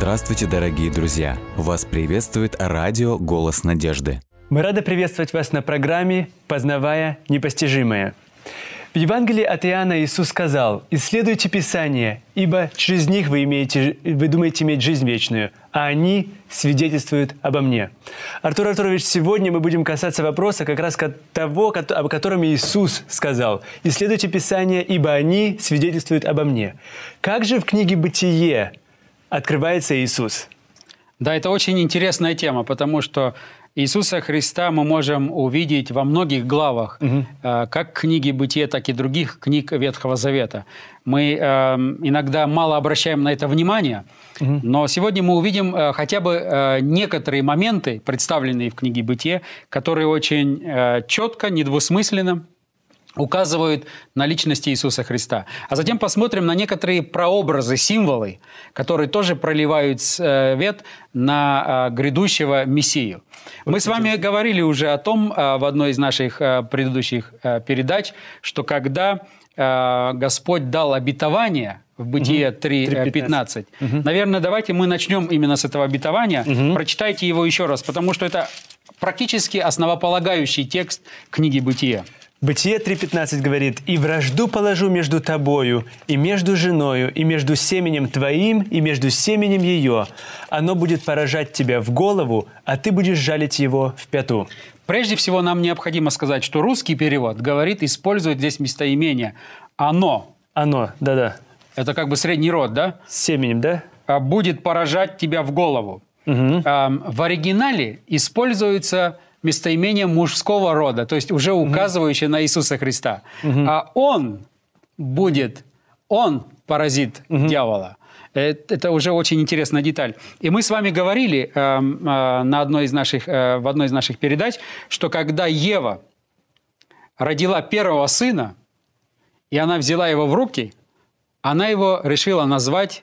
Здравствуйте, дорогие друзья! Вас приветствует радио «Голос надежды». Мы рады приветствовать вас на программе «Познавая непостижимое». В Евангелии от Иоанна Иисус сказал, «Исследуйте Писание, ибо через них вы, имеете, вы думаете иметь жизнь вечную, а они свидетельствуют обо мне». Артур Артурович, сегодня мы будем касаться вопроса как раз того, об котором Иисус сказал, «Исследуйте Писание, ибо они свидетельствуют обо мне». Как же в книге «Бытие» открывается Иисус? Да, это очень интересная тема, потому что Иисуса Христа мы можем увидеть во многих главах, угу. как книги Бытия, так и других книг Ветхого Завета. Мы э, иногда мало обращаем на это внимание, угу. но сегодня мы увидим э, хотя бы э, некоторые моменты, представленные в книге Бытия, которые очень э, четко, недвусмысленно указывают на личность Иисуса Христа. А затем посмотрим на некоторые прообразы, символы, которые тоже проливают свет на а, грядущего Мессию. Мы с вами говорили уже о том а, в одной из наших предыдущих передач, что когда Господь дал обетование в Бытие 3.15. Угу. Наверное, давайте мы начнем именно с этого обетования. Угу. Прочитайте его еще раз, потому что это практически основополагающий текст книги Бытия. Бытие 3.15 говорит, «И вражду положу между тобою, и между женою, и между семенем твоим, и между семенем ее. Оно будет поражать тебя в голову, а ты будешь жалить его в пяту». Прежде всего, нам необходимо сказать, что русский перевод говорит, использует здесь местоимение «оно». «Оно», да-да. Это как бы средний род, да? С семенем, да? А «Будет поражать тебя в голову». Угу. В оригинале используется местоимение мужского рода, то есть уже указывающее угу. на Иисуса Христа. Угу. А он будет, он паразит угу. дьявола. Это, это уже очень интересная деталь. И мы с вами говорили э, э, на одной из наших, э, в одной из наших передач, что когда Ева родила первого сына, и она взяла его в руки, она его решила назвать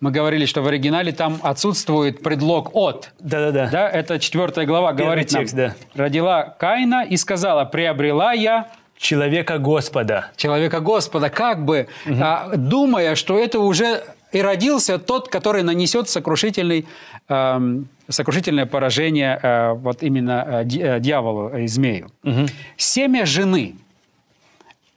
мы говорили, что в оригинале там отсутствует предлог «от». Да-да-да. Да, это четвертая глава Первый говорит текст, нам. Да. «Родила Каина и сказала, приобрела я...» Человека Господа. Человека Господа, как бы угу. а, думая, что это уже и родился тот, который нанесет сокрушительный, э, сокрушительное поражение э, вот именно э, э дьяволу и змею. Угу. Семя жены –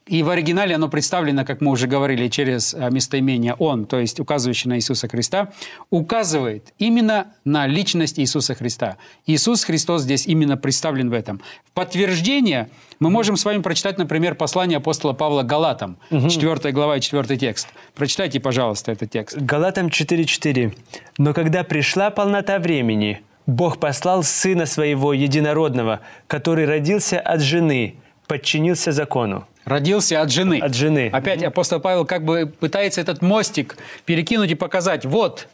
и в оригинале оно представлено, как мы уже говорили, через э, местоимение «он», то есть указывающий на Иисуса Христа, указывает именно на личность Иисуса Христа. Иисус Христос здесь именно представлен в этом. В подтверждение мы можем с вами прочитать, например, послание апостола Павла Галатам, угу. 4 глава и 4 текст. Прочитайте, пожалуйста, этот текст. Галатам 4.4. «Но когда пришла полнота времени, Бог послал Сына Своего Единородного, который родился от жены, подчинился закону». Родился от жены. От жены. Опять апостол Павел как бы пытается этот мостик перекинуть и показать. Вот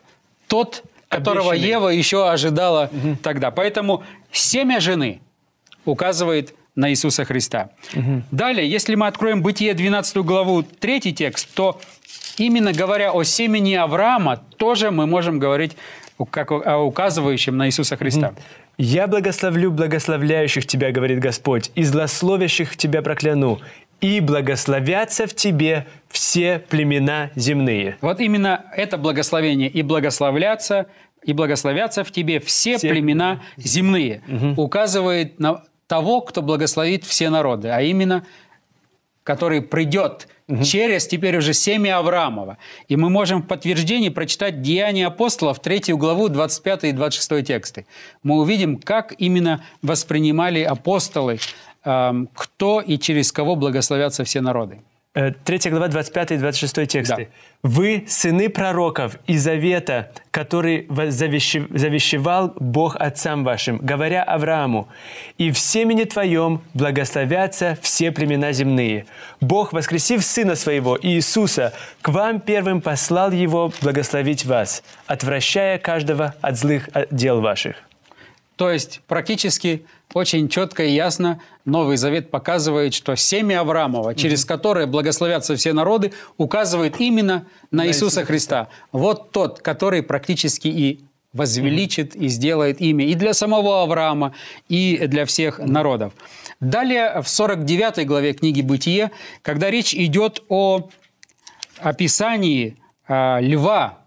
тот, которого Обещанный. Ева еще ожидала угу. тогда. Поэтому семя жены указывает на Иисуса Христа. Угу. Далее, если мы откроем Бытие 12 главу, третий текст, то именно говоря о семени Авраама, тоже мы можем говорить как о указывающем на Иисуса Христа. «Я благословлю благословляющих тебя, говорит Господь, и злословящих тебя прокляну, и благословятся в тебе все племена земные». Вот именно это благословение «и благословляться», «и благословятся в тебе все, все... племена земные» угу. указывает на того, кто благословит все народы, а именно который придет угу. через теперь уже семя Авраамова. И мы можем в подтверждении прочитать Деяния апостолов, 3 главу, 25 и 26 тексты. Мы увидим, как именно воспринимали апостолы кто и через кого благословятся все народы. 3 э, глава, 25 и 26 тексты. Да. «Вы сыны пророков и завета, который завещевал Бог отцам вашим, говоря Аврааму, и в семени твоем благословятся все племена земные. Бог, воскресив Сына Своего, Иисуса, к вам первым послал Его благословить вас, отвращая каждого от злых дел ваших». То есть практически очень четко и ясно Новый Завет показывает, что семя Авраамова, через которое благословятся все народы, указывает именно на, Иисуса Христа. Вот тот, который практически и возвеличит и сделает имя и для самого Авраама, и для всех народов. Далее в 49 главе книги «Бытие», когда речь идет о описании э, льва,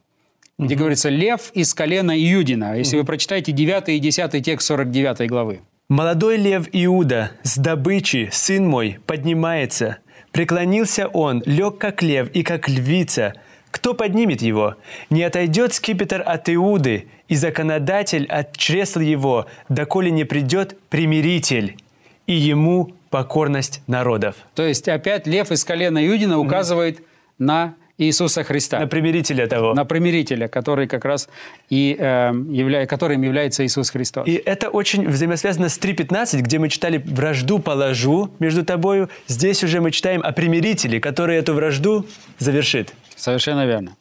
где говорится «лев из колена Иудина». Если вы прочитаете 9 и 10 текст 49 главы. «Молодой лев Иуда, с добычи, сын мой, поднимается. Преклонился он, лег как лев и как львица. Кто поднимет его? Не отойдет скипетр от Иуды, и законодатель от чресл его, доколе не придет примиритель, и ему покорность народов». То есть опять лев из колена Иудина указывает на Иисуса Христа. На примирителя того. на примирителя, который как раз и э, явля... которым является Иисус Христос. И это очень взаимосвязано с 3.15, где мы читали «вражду положу между тобою». Здесь уже мы читаем о примирителе, который эту вражду завершит. Совершенно верно.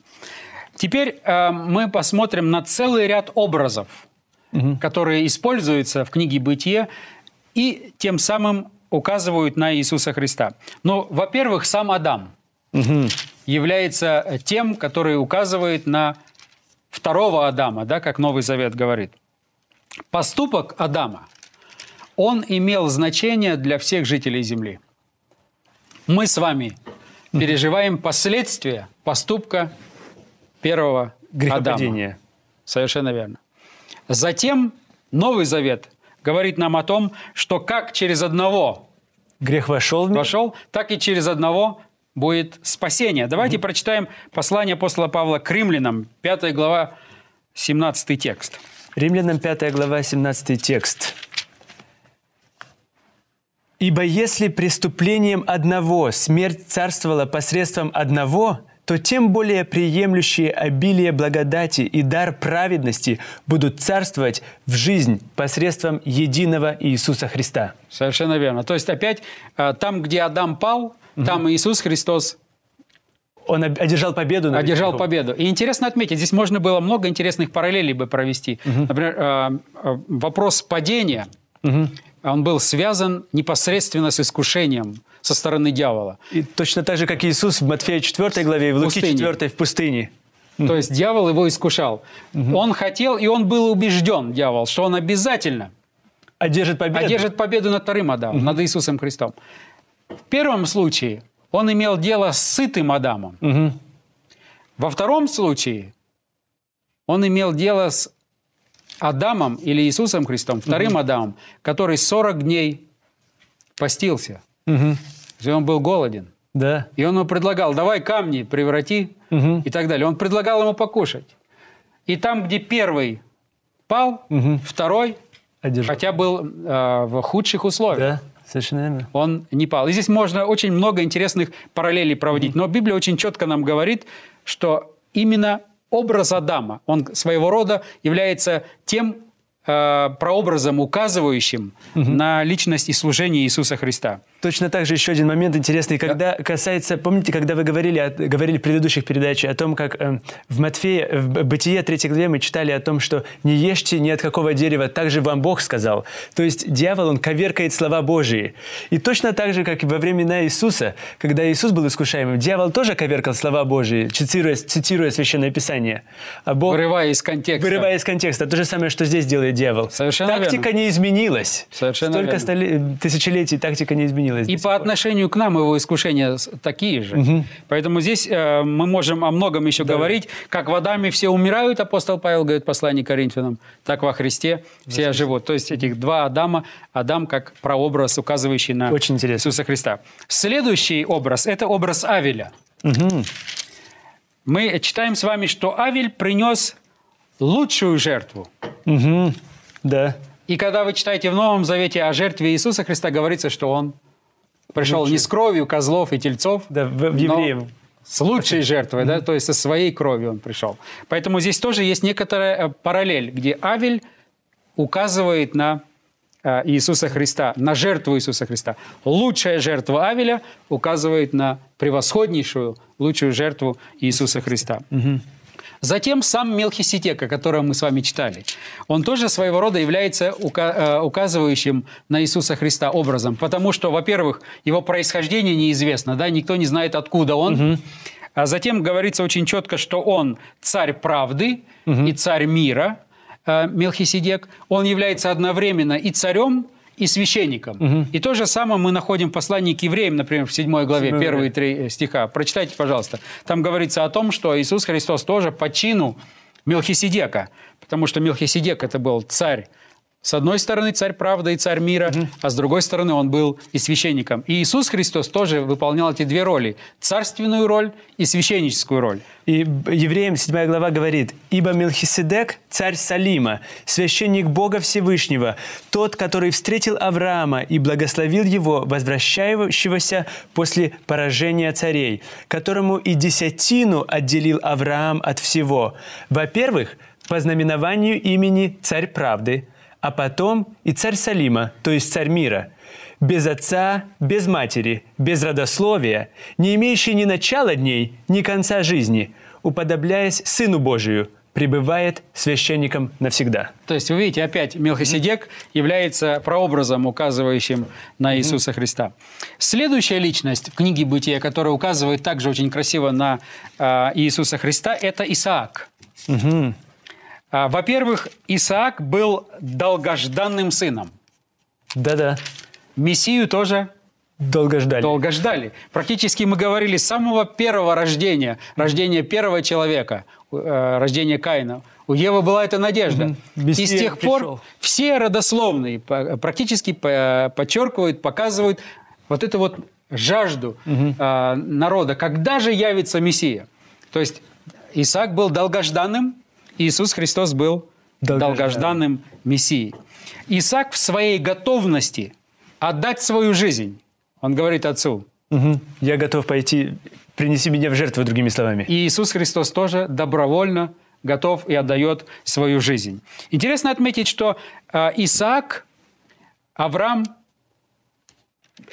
Теперь э, мы посмотрим на целый ряд образов, которые используются в книге «Бытие» и тем самым указывают на Иисуса Христа. Ну, во-первых, сам Адам является тем, который указывает на второго Адама, да, как Новый Завет говорит. Поступок Адама, он имел значение для всех жителей Земли. Мы с вами переживаем последствия поступка первого Адама. Совершенно верно. Затем Новый Завет говорит нам о том, что как через одного Грех вошел в мир. вошел, так и через одного будет спасение. Давайте прочитаем послание апостола Павла к римлянам, 5 глава, 17 текст. Римлянам 5 глава, 17 текст. «Ибо если преступлением одного смерть царствовала посредством одного, то тем более приемлющие обилие благодати и дар праведности будут царствовать в жизнь посредством единого Иисуса Христа». Совершенно верно. То есть опять э, там, где Адам пал, там Иисус Христос Он одержал победу над одержал грехом. победу. И интересно отметить, здесь можно было много интересных параллелей бы провести. Например, э, э, вопрос падения, он был связан непосредственно с искушением со стороны дьявола. И точно так же, как Иисус в Матфея 4 главе и в Луки пустыне. 4 в пустыне. То есть дьявол его искушал. Он хотел, и он был убежден, дьявол, что он обязательно Одержит победу. одержит победу над вторым Адамом, над Иисусом Христом. В первом случае он имел дело с сытым Адамом. Во втором случае он имел дело с Адамом или Иисусом Христом, вторым Адамом, который 40 дней постился. То есть Он был голоден. Да. И он ему предлагал, давай камни преврати и так далее. Он предлагал ему покушать. И там, где первый пал, второй, Одержал. хотя был э, в худших условиях, Да, совершенно верно. он не пал. И здесь можно очень много интересных параллелей проводить. Но Библия очень четко нам говорит, что именно образ Адама, он своего рода является тем э, прообразом, указывающим на личность и служение Иисуса Христа. Точно так же еще один момент интересный, когда касается, помните, когда вы говорили, о- говорили в предыдущих передачах о том, как э, в Матфея, в Бытие 3 главе мы читали о том, что не ешьте ни от какого дерева, так же вам Бог сказал. То есть дьявол, он коверкает слова Божии. И точно так же, как и во времена Иисуса, когда Иисус был искушаемым, дьявол тоже коверкал слова Божии, цитируя, цитируя Священное Писание. А Бог, Вырывая из контекста. вырывая из контекста, то же самое, что здесь делает дьявол. Совершенно Тактика не изменилась. Совершенно Столько верно. столи- тысячелетий тактика не изменилась. И до по отношению к нам его искушения такие же. Поэтому здесь э, мы можем о многом еще говорить. Как в Адаме все умирают, апостол Павел говорит в послании к Коринфянам, так во Христе все живут. То есть этих два Адама, Адам как прообраз, указывающий на Очень интересно. Иисуса Христа. Следующий образ – это образ Авеля. Мы читаем с вами, что Авель принес лучшую жертву. Мгм. Да. И когда вы читаете в Новом Завете о жертве Иисуса Христа, говорится, что он пришел не с кровью козлов и тельцов, Да, в, в но евреев. с лучшей жертвой, да, то есть со своей кровью он пришел. Поэтому здесь тоже есть некоторая э, параллель, где Авель указывает на э, Иисуса Христа, на жертву Иисуса Христа. Лучшая жертва Авеля указывает на превосходнейшую, лучшую жертву Иисуса Христа. Затем сам Мелхиседек, о котором мы с вами читали, он тоже своего рода является э, указывающим на Иисуса Христа образом, потому что, во-первых, его происхождение неизвестно, да, никто не знает, откуда он. А затем говорится очень четко, что он царь правды и царь мира, э, Мелхиседек. Он является одновременно и царем, и священником. И то же самое мы находим в послании к евреям, например, в 7 главе, Седьмой первые три э, стиха. Прочитайте, пожалуйста. Там говорится о том, что Иисус Христос тоже по чину Мелхиседека, потому что Мелхиседек это был царь с одной стороны, царь правды и царь мира, угу. а с другой стороны, он был и священником. И Иисус Христос тоже выполнял эти две роли – царственную роль и священническую роль. И Евреям 7 глава говорит, «Ибо Мелхиседек – царь Салима, священник Бога Всевышнего, тот, который встретил Авраама и благословил его, возвращающегося после поражения царей, которому и десятину отделил Авраам от всего. Во-первых, по знаменованию имени Царь Правды – а потом и царь Салима, то есть царь мира, без отца, без матери, без родословия, не имеющий ни начала дней, ни конца жизни, уподобляясь Сыну Божию, пребывает священником навсегда. То есть, вы видите, опять Мелхиседек является прообразом, указывающим на Иисуса Христа. Следующая личность в книге Бытия, которая указывает также очень красиво на э, Иисуса Христа, это Исаак. Угу. А, во-первых, Исаак был долгожданным сыном. Да-да. Мессию тоже Долго ждали. Долго ждали. Практически мы говорили с самого первого рождения, рождения первого человека, э, рождения Каина. У Евы была эта надежда. Угу. И с тех пор пришел. все родословные практически подчеркивают, показывают вот эту вот жажду угу. народа, когда же явится Мессия. То есть Исаак был долгожданным, Иисус Христос был долгожданным, долгожданным Мессией. Исаак в своей готовности отдать свою жизнь, он говорит отцу. Угу. Я готов пойти, принеси меня в жертву, другими словами. И Иисус Христос тоже добровольно готов и отдает свою жизнь. Интересно отметить, что э, Исаак, Авраам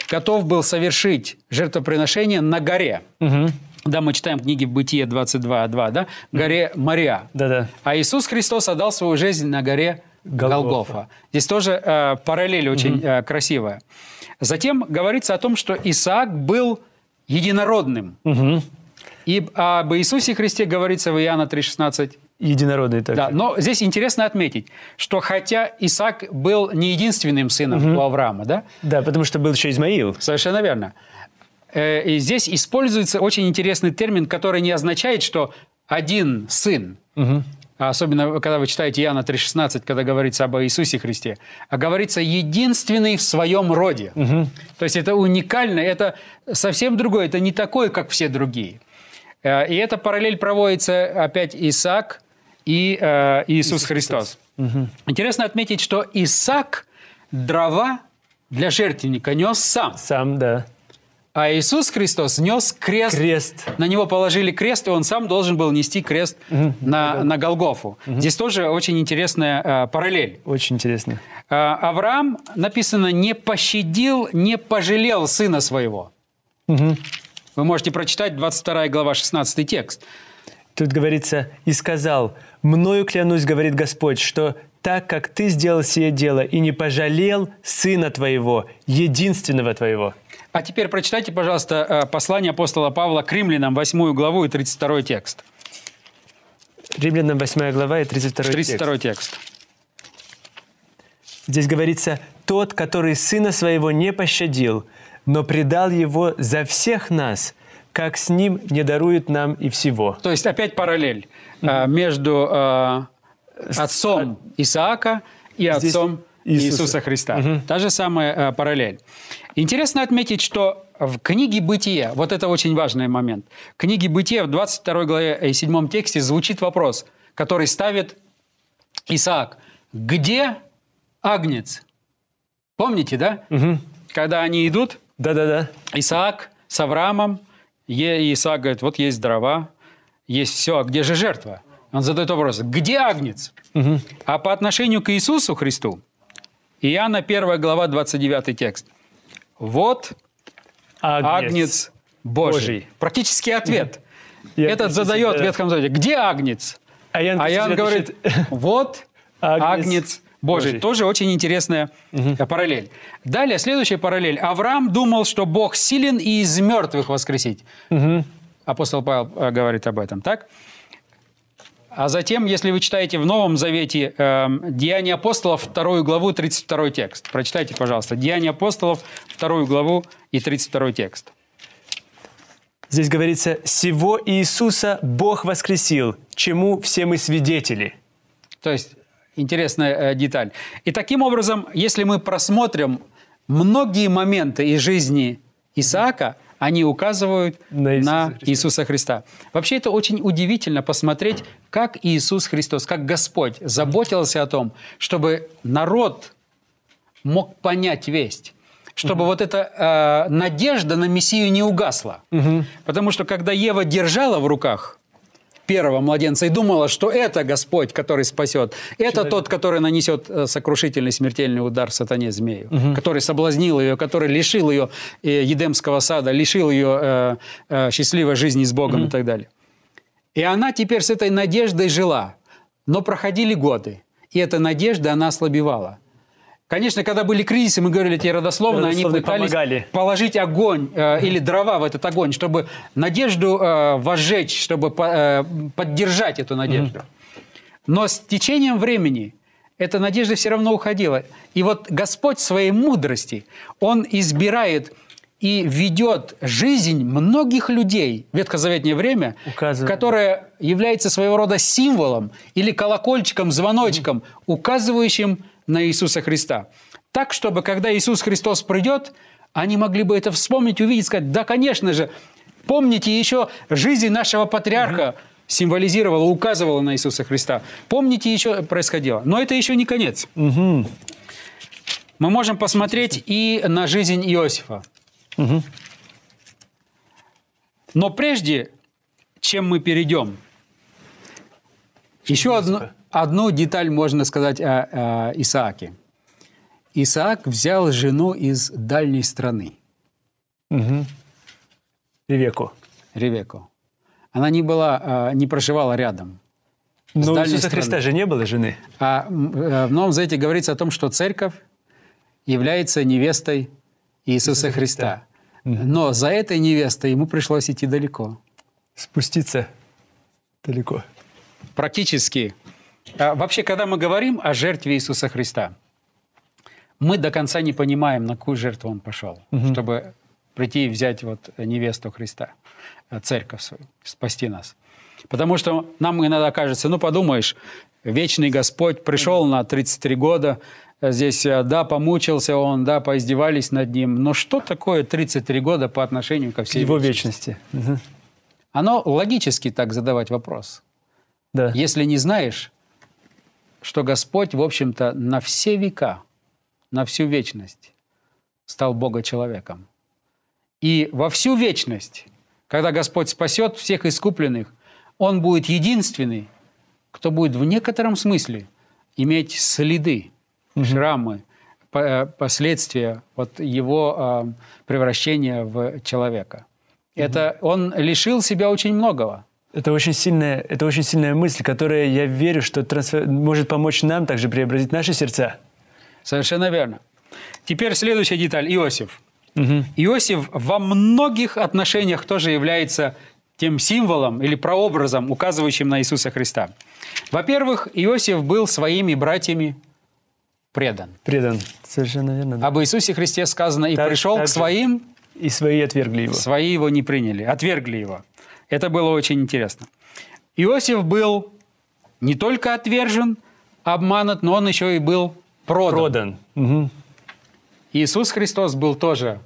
готов был совершить жертвоприношение на горе. Угу. Да, мы читаем книги Бытие 22.2, да? Горе Мария. Да-да. А Иисус Христос отдал свою жизнь на горе Голгофа. Голгофа. Здесь тоже э, параллель очень угу. э, красивая. Затем говорится о том, что Исаак был единородным. Угу. И об Иисусе Христе говорится в Иоанна 3,16. Единородный также. Да, но здесь интересно отметить, что хотя Исаак был не единственным сыном угу. у Авраама, да? Да, потому что был еще Измаил. Совершенно верно. Э, и здесь используется очень интересный термин, который не означает, что один сын, угу. особенно когда вы читаете Иоанна 3,16, когда говорится об Иисусе Христе, а говорится единственный в своем роде. Угу. То есть это уникально, это совсем другое, это не такое, как все другие. Э, и эта параллель проводится опять Исаак и э, Иисус, Иисус Христос. Угу. Интересно отметить, что Исаак дрова для жертвенника нес сам. Сам, да. А Иисус Христос нес крест. Крест. На него положили крест, и он сам должен был нести крест угу. на, на Голгофу. Угу. Здесь тоже очень интересная э, параллель. Очень интересно. Э, Авраам, написано, не пощадил, не пожалел сына своего. Угу. Вы можете прочитать 22 глава, 16 текст. Тут говорится, «И сказал, мною клянусь, говорит Господь, что так как ты сделал сие дело и не пожалел сына твоего, единственного твоего». А теперь прочитайте, пожалуйста, э, послание апостола Павла к римлянам, 8 главу и 32 текст. Римлянам 8 глава и 32, 32 текст. текст. Здесь говорится, «Тот, который сына своего не пощадил, но предал его за всех нас, как с ним не дарует нам и всего». То есть опять параллель mm-hmm. между э, отцом Исаака и отцом Иисуса, Иисуса Христа. Угу. Та же самая э, параллель. Интересно отметить, что в книге «Бытие», вот это очень важный момент, в книге «Бытие» в 22 главе и 7 тексте звучит вопрос, который ставит Исаак. «Где агнец?» Помните, да? Угу. Когда они идут, Да-да-да. Исаак с Авраамом, и Исаак говорит, вот есть дрова, есть все, а где же жертва? Он задает вопрос, где агнец? Угу. А по отношению к Иисусу Христу, Иоанна 1 глава 29 текст. Вот Агнец, Агнец Божий. Божий. Практический ответ. Я Этот задает в Ветхом Завете. Где Агнец? А Иоанн, а Иоанн говорит, вот Агнец, Агнец Божий. Божий. Тоже очень интересная угу. параллель. Далее, следующая параллель. Авраам думал, что Бог силен и из мертвых воскресить. Угу. Апостол Павел э, говорит об этом, так? А затем, если вы читаете в Новом Завете э, Деяния апостолов, вторую главу, 32 текст. Прочитайте, пожалуйста. Деяния апостолов, вторую главу и 32 текст. Здесь говорится, «Сего Иисуса Бог воскресил, чему все мы свидетели». То есть интересная э, деталь. И таким образом, если мы просмотрим многие моменты из жизни Исаака, они указывают На на Иисуса Иисуса, Христа. Христа. Вообще это очень удивительно посмотреть, как Иисус Христос, как Господь заботился о том, чтобы народ мог понять весть, чтобы вот эта э, надежда на Мессию не угасла. Потому что когда Ева держала в руках первого младенца и думала, что это Господь, который спасет, это тот, который нанесет э, сокрушительный смертельный удар сатане змею, который соблазнил ее, который лишил ее э, Едемского сада, лишил ее э, э, счастливой жизни с Богом и так далее. И она теперь с этой надеждой жила. Но проходили годы, и эта надежда, она ослабевала. Конечно, когда были кризисы, мы говорили тебе родословно, они пытались помогали. положить огонь э, или дрова в этот огонь, чтобы надежду э, возжечь, чтобы по- э, поддержать эту надежду. Но с течением времени эта надежда все равно уходила. И вот Господь своей мудрости, Он избирает и ведет жизнь многих людей в ветхозаветнее время, Указывает. которое является своего рода символом или колокольчиком, звоночком, указывающим на Иисуса Христа. Так, чтобы когда Иисус Христос придет, они могли бы это вспомнить, увидеть, сказать, да, конечно же, помните еще жизнь нашего патриарха, символизировала, указывала на Иисуса Христа. Помните, еще происходило. Но это еще не конец. Мы можем посмотреть и на жизнь Иосифа. Но прежде, чем мы перейдем, еще одну, одну деталь можно сказать о, о Исааке. Исаак взял жену из дальней страны, Ревеку. Ревеку. Она не, была, а, не проживала рядом. Но у Иисуса страны. Христа же не было жены. А э, в Новом Завете говорится о том, что церковь является невестой Иисуса Христа. Но за этой невестой ему пришлось идти далеко. Спуститься далеко. Практически. А Вообще, когда мы говорим о жертве Иисуса Христа, мы до конца не понимаем, на какую жертву Он пошел, чтобы прийти и взять вот невесту Христа, э, церковь свою, спасти нас. Потому что нам иногда кажется, ну подумаешь, вечный Господь пришел на 33 года, э, здесь, э, да, помучился он, да, поиздевались над ним, но что такое 33 года по отношению ко всей Его вечности? вечности. Мгм. Оно логически так задавать вопрос. Да. Если не знаешь, что Господь, в общем-то, на все века, на всю вечность стал Бога человеком. И во всю вечность, когда Господь спасет всех искупленных, Он будет единственный, кто будет в некотором смысле иметь следы, шрамы, по- э, последствия вот его э, превращения в человека. Это он лишил себя очень многого. Это очень сильная, это очень сильная мысль, которая, я верю, что трансфер- может помочь нам также преобразить наши сердца. Совершенно верно. Теперь следующая деталь. Иосиф. Иосиф во многих отношениях тоже является тем символом или прообразом, указывающим на Иисуса Христа. Во-первых, Иосиф был своими братьями предан. Предан. Совершенно верно. да. Об Иисусе Христе сказано, и Так- пришел так к своим, И свои отвергли его. свои его не приняли, отвергли его. Это было очень интересно. Иосиф был не только отвержен, обманут, но он еще и был продан. Продан. Мгм. Иисус Христос был тоже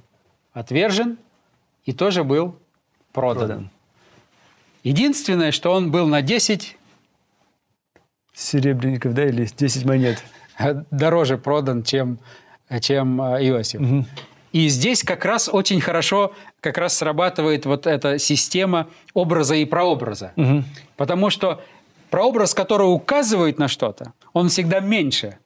отвержен и тоже был продан. Продан. Единственное, что он был на 10 Серебряников, да, или 10 монет. дороже продан, чем, чем э, Иосиф. И здесь как раз очень хорошо как раз срабатывает вот эта система образа и прообраза. Потому что прообраз, который указывает на что-то, он всегда меньше.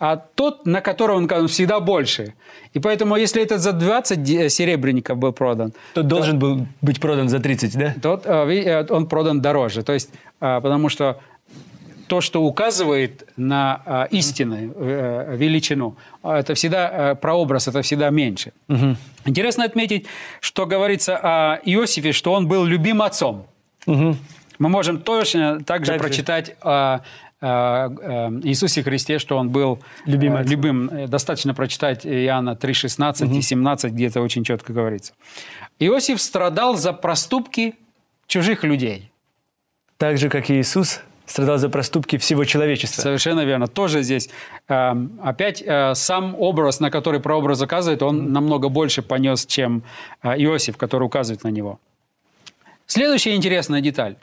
А тот, на который он указан, всегда больше. И поэтому, если этот за 20 де- серебряников был продан, То должен был быть продан за 30, да? тот, э, э, он продан дороже. То есть, э, потому что то, что указывает на э, истинную э, величину, это всегда э, прообраз, это всегда меньше. Интересно отметить, что говорится о Иосифе, что он был любим отцом. Мы можем точно также Также. прочитать о э, Иисусе Христе, что он был э, отцом. любым. Э, Достаточно прочитать Иоанна 3,16 и 17, где это очень четко говорится. Иосиф страдал за проступки чужих людей. Так же, как и Иисус страдал за проступки всего человечества. Совершенно верно. Тоже здесь э, опять э, сам образ, на который прообраз указывает, он намного больше понес, чем э, Иосиф, который указывает на него. Следующая интересная деталь.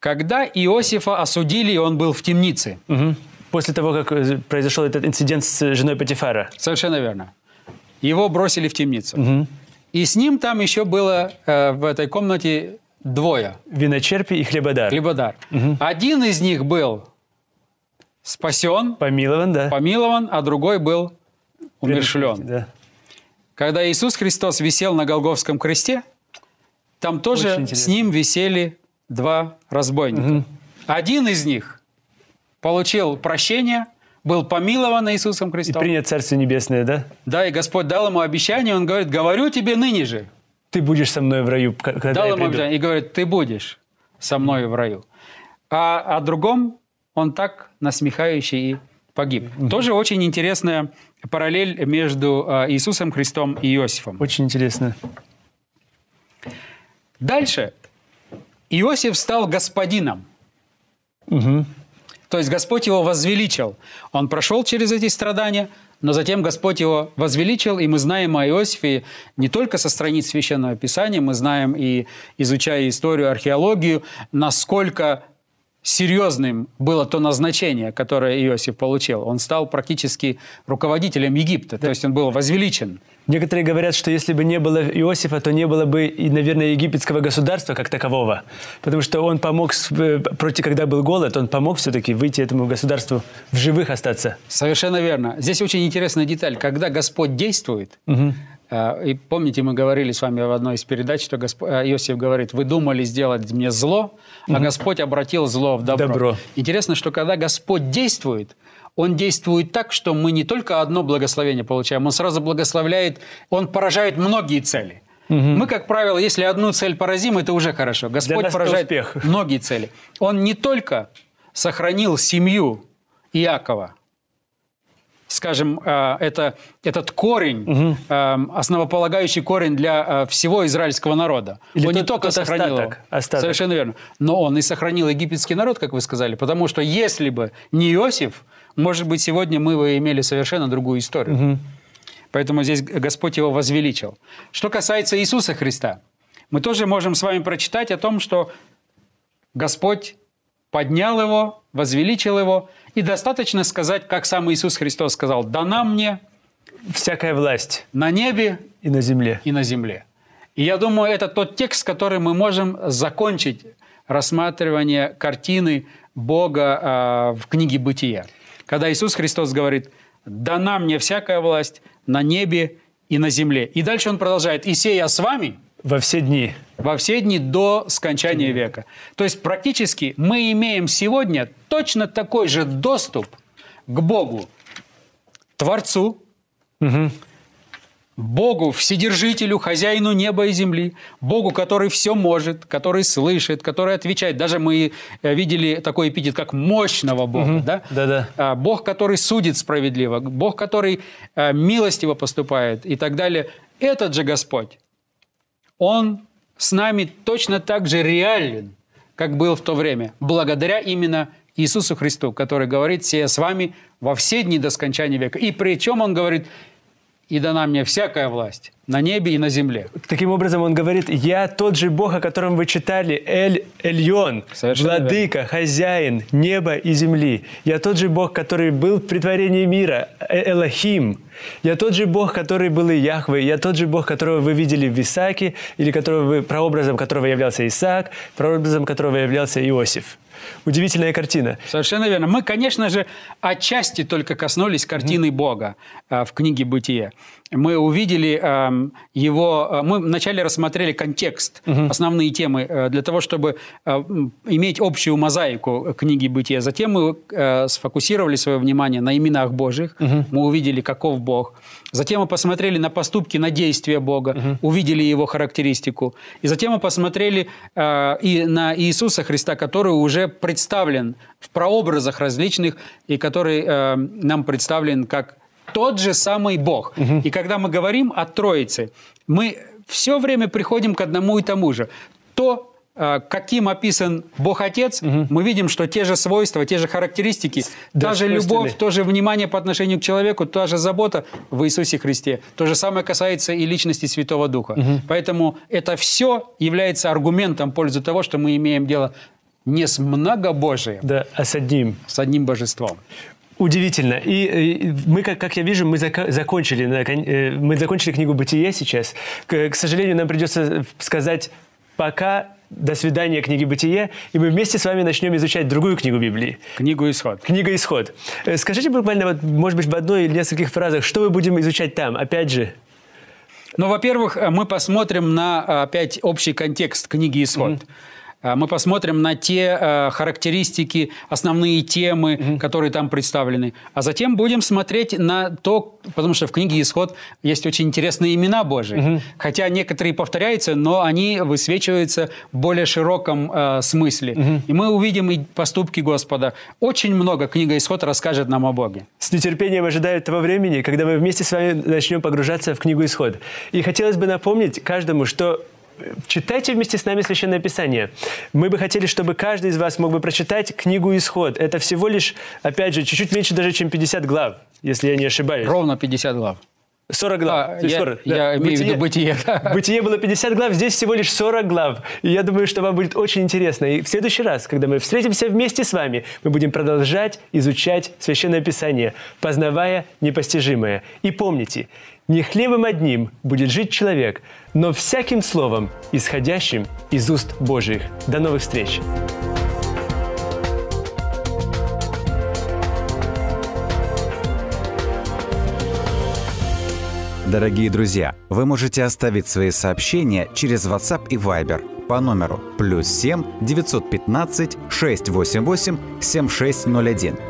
Когда Иосифа осудили, он был в темнице. Мгм. После того, как э, произошел этот инцидент с женой Патифара. Совершенно верно. Его бросили в темницу. И с ним там еще было э, в этой комнате двое. Виночерпи и хлебодар. Хлебодар. Один из них был спасен, Помилован, да. помилован, а другой был умершлен. Да. Когда Иисус Христос висел на Голговском кресте, там тоже с ним висели два разбойника. Один из них получил прощение, был помилован Иисусом И Христом. принят Царство Небесное, да? Да, и Господь дал ему обещание, он говорит, говорю тебе ныне же. Ты будешь со мной в раю, когда Дал я ему приду. и говорит, ты будешь со мной в раю. А о другом он так насмехающий и погиб. Тоже очень интересная параллель между э, Иисусом Христом и Иосифом. Очень интересно. Дальше. Иосиф стал господином. То есть Господь его возвеличил. Он прошел через эти страдания, но затем Господь его возвеличил, и мы знаем о Иосифе не только со страниц Священного Писания, мы знаем и изучая историю, археологию, насколько серьезным было то назначение, которое Иосиф получил. Он стал практически руководителем Египта, то есть он был возвеличен. Некоторые говорят, что если бы не было Иосифа, то не было бы, и, наверное, египетского государства как такового. Потому что он помог, э, против, когда был голод, он помог все-таки выйти этому государству в живых остаться. Совершенно верно. Здесь очень интересная деталь. Когда Господь действует, э, и помните, мы говорили с вами в одной из передач, что Госп- э, Иосиф говорит, вы думали сделать мне зло, а Господь обратил зло в добро. Добро. Интересно, что когда Господь действует, Он действует так, что мы не только одно благословение получаем, Он сразу благословляет, Он поражает многие цели. Мы, как правило, если одну цель поразим, это уже хорошо. Господь поражает успех. многие цели. Он не только сохранил семью Иакова, скажем, э, это, этот корень, э, основополагающий корень для э, всего израильского народа. Или он не тот- только тот сохранил остаток, остаток. Совершенно верно. Но он и сохранил египетский народ, как вы сказали. Потому что если бы не Иосиф, может быть, сегодня мы бы имели совершенно другую историю. Поэтому здесь Господь его возвеличил. Что касается Иисуса Христа, мы тоже можем с вами прочитать о том, что Господь поднял его, возвеличил его, и достаточно сказать, как сам Иисус Христос сказал, «Дана мне Всякая власть на небе и на земле. и на земле». И я думаю, это тот текст, который мы можем закончить рассматривание картины Бога а, в книге «Бытия». Когда Иисус Христос говорит «Дана мне всякая власть на небе и на земле». И дальше Он продолжает «И сей я с вами Во все дни. во все дни до скончания века». То есть практически мы имеем сегодня точно такой же доступ к Богу, Творцу, Богу, Вседержителю, Хозяину неба и земли, Богу, который все может, который слышит, который отвечает. Даже мы э, видели такой эпитет, как мощного Бога. Да? Да-да. А, Бог, который судит справедливо, Бог, который э, милостиво поступает и так далее. Этот же Господь, Он с нами точно так же реален, как был в то время, благодаря именно Иисусу Христу, который говорит, «Сея с вами во все дни до скончания века». И причем Он говорит, «И дана мне всякая власть на небе и на земле». Таким образом, он говорит, я тот же Бог, о котором вы читали, Эль Эльон, Совершенно владыка, хозяин неба и земли. Я тот же Бог, который был в притворении мира, Э- Элохим. Я тот же Бог, который был и Яхве. Я тот же Бог, которого вы видели в Исааке, или которого вы, прообразом которого являлся Исаак, прообразом которого являлся Иосиф. Удивительная картина. Совершенно верно. Мы, конечно же, отчасти только коснулись картины Бога э, в книге «Бытие». Мы увидели, эм, эм, его... э, Мы вначале рассмотрели контекст, основные темы, э, для того, чтобы э, иметь общую мозаику книги Бытия. Затем мы э, сфокусировали свое внимание на именах Божьих. Мы увидели, каков Бог. Затем мы посмотрели на поступки, на действия Бога, увидели его характеристику. И затем мы посмотрели э, и на Иисуса Христа, который уже представлен в прообразах различных, и который э, нам представлен как тот же самый Бог. И когда мы говорим о Троице, мы все время приходим к одному и тому же. То, э, каким описан Бог Отец, мы видим, что те же свойства, те же характеристики, Да, та же любовь, то же внимание по отношению к человеку, та же забота в Иисусе Христе. То же самое касается и личности Святого Духа. Поэтому это все является аргументом в пользу того, что мы имеем дело не с многобожием, Да, а с одним. с одним божеством. Удивительно. И, э, мы, как, как я вижу, мы закончили, э, мы закончили книгу «Бытие» сейчас. К, к сожалению, нам придется сказать пока, до свидания книги «Бытие», и мы вместе с вами начнем изучать другую книгу Библии. Книгу Исход. Книга «Исход». Э, Скажите буквально, вот, может быть, в одной или нескольких фразах, что мы будем изучать там? Опять же, Ну, во-первых, э, мы посмотрим на, э, опять, общий контекст книги «Исход». Э, Мы посмотрим на те э, характеристики, основные темы, которые там представлены. А затем будем смотреть на то, потому что в книге «Исход» есть очень интересные имена Божии. Хотя некоторые повторяются, но они высвечиваются в более широком э, смысле. И мы увидим и поступки Господа. Очень много книга «Исход» расскажет нам о Боге. с нетерпением ожидаю того времени, когда мы вместе с вами начнем погружаться в книгу «Исход». И хотелось бы напомнить каждому, что читайте вместе с нами Священное Писание. Мы бы хотели, чтобы каждый из вас мог бы прочитать книгу «Исход». Это всего лишь, опять же, чуть-чуть меньше даже, чем 50 глав, если я не ошибаюсь. Ровно 50 глав. 40 глав. А, я 40, я да. имею в виду «Бытие». Бытие было 50 глав, здесь всего лишь 40 глав. И я думаю, что вам будет очень интересно. И в следующий раз, когда мы встретимся вместе с вами, мы будем продолжать изучать Священное Писание, познавая непостижимое. И помните, не хлебом одним будет жить человек, но всяким словом, исходящим из уст Божьих. До новых встреч! Дорогие друзья, вы можете оставить свои сообщения через WhatsApp и Viber по номеру плюс 7 915 688 7601